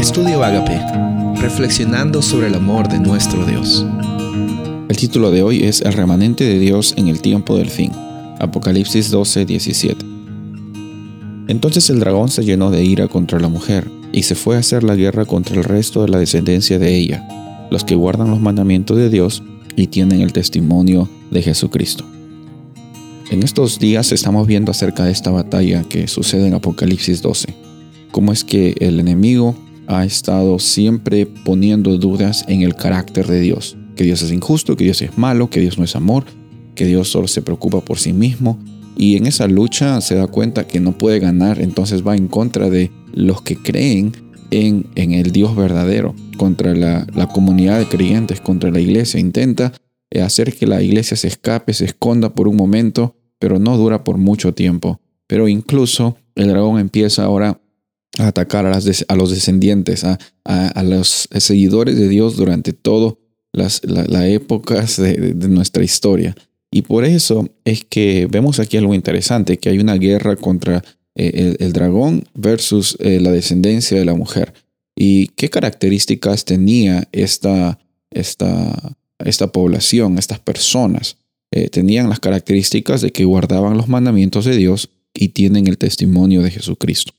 Estudio Agape, reflexionando sobre el amor de nuestro Dios. El título de hoy es El remanente de Dios en el tiempo del fin. Apocalipsis 12, 17. Entonces el dragón se llenó de ira contra la mujer y se fue a hacer la guerra contra el resto de la descendencia de ella, los que guardan los mandamientos de Dios y tienen el testimonio de Jesucristo. En estos días estamos viendo acerca de esta batalla que sucede en Apocalipsis 12. Cómo es que el enemigo ha estado siempre poniendo dudas en el carácter de Dios. Que Dios es injusto, que Dios es malo, que Dios no es amor, que Dios solo se preocupa por sí mismo. Y en esa lucha se da cuenta que no puede ganar, entonces va en contra de los que creen en, el Dios verdadero, contra la comunidad de creyentes, contra la iglesia. Intenta hacer que la iglesia se escape, se esconda por un momento pero no dura por mucho tiempo. Pero incluso el dragón empieza ahora a atacar a, los descendientes, a, los seguidores de Dios durante todas las épocas de, nuestra historia. Y por eso es que vemos aquí algo interesante, que hay una guerra contra eh, el, dragón versus eh, la descendencia de la mujer. ¿Y qué características tenía esta, esta, esta población, estas personas? Eh, tenían las características de que guardaban los mandamientos de Dios y tienen el testimonio de Jesucristo.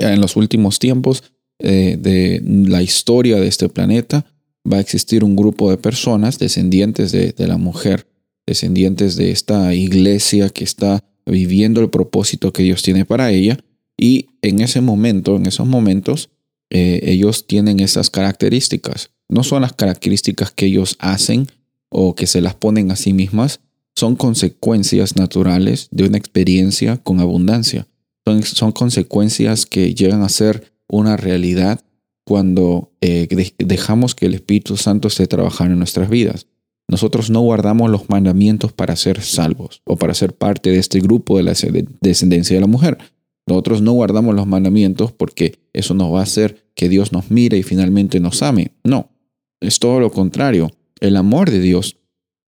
En los últimos tiempos eh, de la historia de este planeta va a existir un grupo de personas descendientes de, la mujer, descendientes de esta iglesia que está viviendo el propósito que Dios tiene para ella. Y en ese momento, en esos momentos, eh, ellos tienen esas características. No son las características que ellos hacen, o que se las ponen a sí mismas son consecuencias naturales de una experiencia con abundancia. Son, son consecuencias que llegan a ser una realidad cuando eh, dejamos que el Espíritu Santo esté trabajando en nuestras vidas. Nosotros no guardamos los mandamientos para ser salvos o para ser parte de este grupo de la descendencia de la mujer. Nosotros no guardamos los mandamientos porque eso nos va a hacer que Dios nos mire y finalmente nos ame. No, es todo lo contrario. El amor de Dios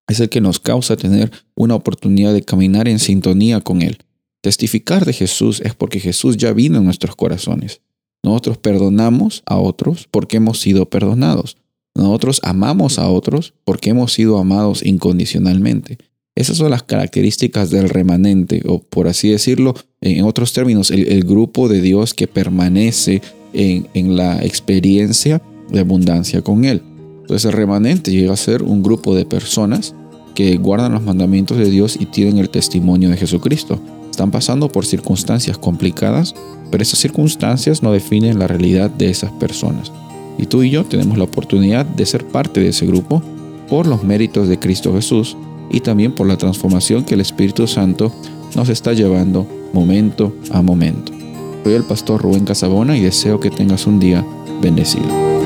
es el que nos causa tener una oportunidad de caminar en sintonía con Él. Testificar de Jesús es porque Jesús ya vino en nuestros corazones. Nosotros perdonamos a otros porque hemos sido perdonados. Nosotros amamos a otros porque hemos sido amados incondicionalmente. Esas son las características del remanente, o por así decirlo, en otros términos, el, grupo de Dios que permanece en, en la experiencia de abundancia con Él. Entonces el remanente llega a ser un grupo de personas que guardan los mandamientos de Dios y tienen el testimonio de Jesucristo. Están pasando por circunstancias complicadas, pero esas circunstancias no definen la realidad de esas personas. Y tú y yo tenemos la oportunidad de ser parte de ese grupo por los méritos de Cristo Jesús y también por la transformación que el Espíritu Santo nos está llevando momento a momento. Soy el pastor Rubén Casabona y deseo que tengas un día bendecido.